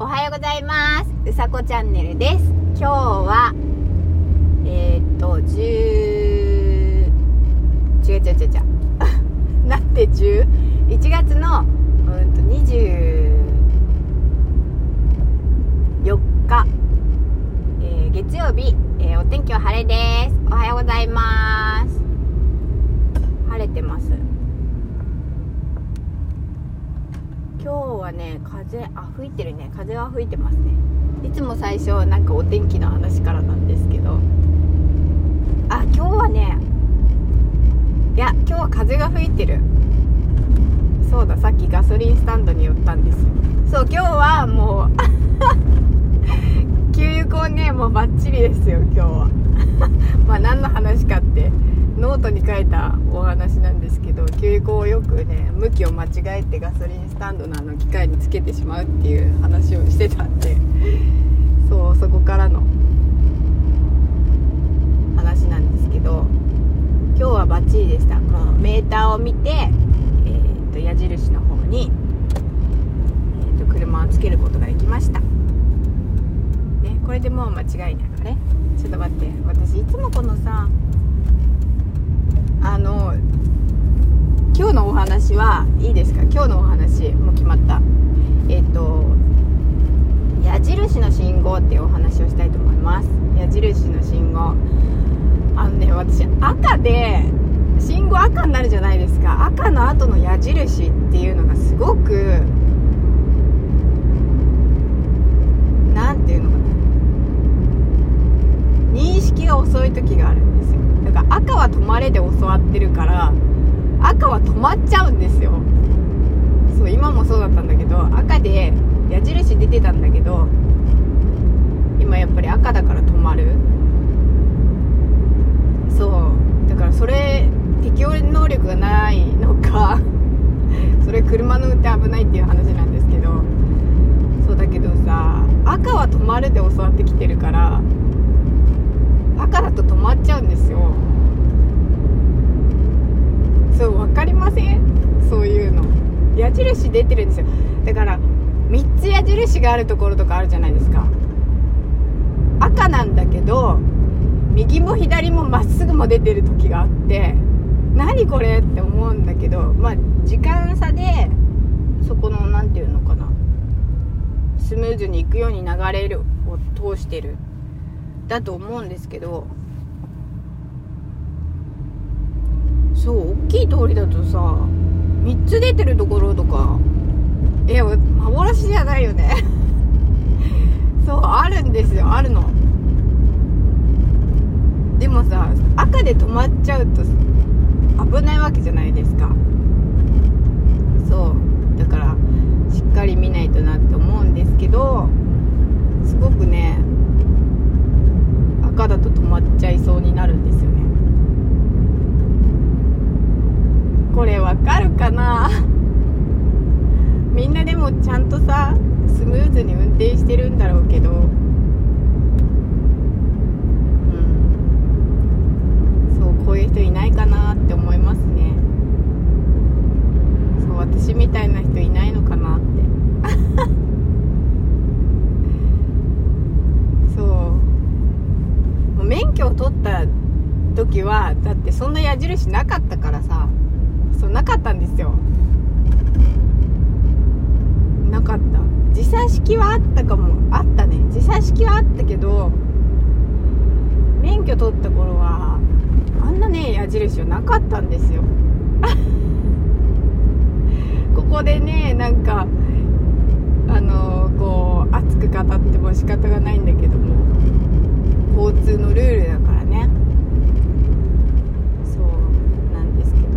おはようございます。うさこチャンネルです。今日はえー、っと10違う違う違う違う。なんで10 1月のうんと24日、えー月曜日、えーお天気は晴れです。おはようございます。晴れてます。今日はね風あ吹いてるね。風は吹いてますね。いつも最初なんかお天気の話からなんですけど。あ今日はねいや今日は風が吹いてる。そうださっきガソリンスタンドに寄ったんですよ。そう今日はもう 給油口ねもうバッチリですよ今日はまあ何の話かってノートに書いたお話なんですけど給油口をよくね向きを間違えてガソリンスタンドのあの機械につけてしまうっていう話をしてたんで そうそこからの話なんですけど今日はバッチリでした。もうメーターを見て、えー、と矢印の方に、えー、と車をつけることができました。ねこれでもう間違いないあれちょっと待って私いつもこのさあの今日のお話はいいですか？今日のお話もう決まった。えっ、と矢印の信号っていうお話をしたいと思います。矢印の信号。あのね私赤で信号赤になるじゃないですか。赤の後の矢印っていうのがすごくなんていうのかな。認識が遅い時があるんですよ。だから赤は止まれで教わってるから赤は止まっちゃうんですよ。そう今もそうだったんだけど赤で矢印出てたんだけど今やっぱり赤だから止まる。そうだからそれ適応能力がないのか それ車の運転危ないっていう話なんですけどそうだけどさ赤は止まるで教わってきてるから赤だと止まっちゃうんですよそう分かりません？そういうの。矢印出てるんですよ。だから3つ矢印があるところとかあるじゃないですか。赤なんだけど右も左もまっすぐも出てる時があって何これって思うんだけどまあ時間差でそこの何て言うのかな。スムーズにいくように流れるを通してる。だと思うんですけどそう大きい通りだとさ3つ出てるところとかえ幻じゃないよね。そうあるんですよあるの。でもさ赤で止まっちゃうと危ないわけじゃないですか。そうだからしっかり見ないとなって思うんですけどすごくね赤だと止まっちゃいそうになるんですよね。これわかるかな？みんなでもちゃんとさスムーズに運転してるんだろうけど。うん。そうこういう人いないかなって思いますね。そう私みたいな人いないのかなって。そう。もう免許を取った時はだってそんな矢印なかったからさ。そうなかったんですよ。なかった。時差式はあったかも。あったね。時差式はあったけど免許取った頃はあんなね矢印はなかったんですよ。ここでねなんかあのこう熱く語っても仕方がないんだけども交通のルールだからねそうなんですけど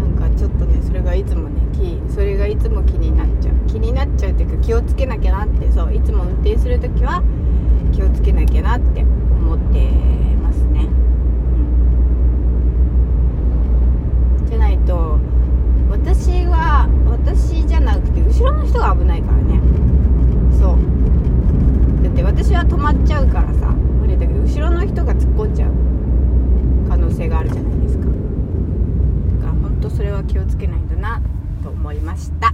なんかちょっとねそれがいつもね気それがいつも気になっちゃう気になっちゃうっていうか気をつけなきゃなってそういつも運転する時は気をつけなきゃなって思ってますね、うん、じゃないと私は私じゃなくて後ろの人が危ないからね。そう。だって私は止まっちゃうからさ無理だけど後ろの人が突っ込んじゃう可能性があるじゃないですかだから本当それは気をつけないとなと思いました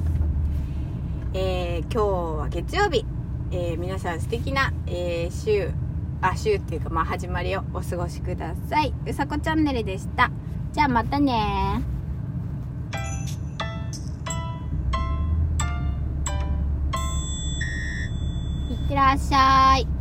ええー今日は月曜日、えー皆さん素敵な、えー週あ週っていうかまあ始まりをお過ごしください。うさこチャンネルでした。じゃあまたね。いってらっしゃい。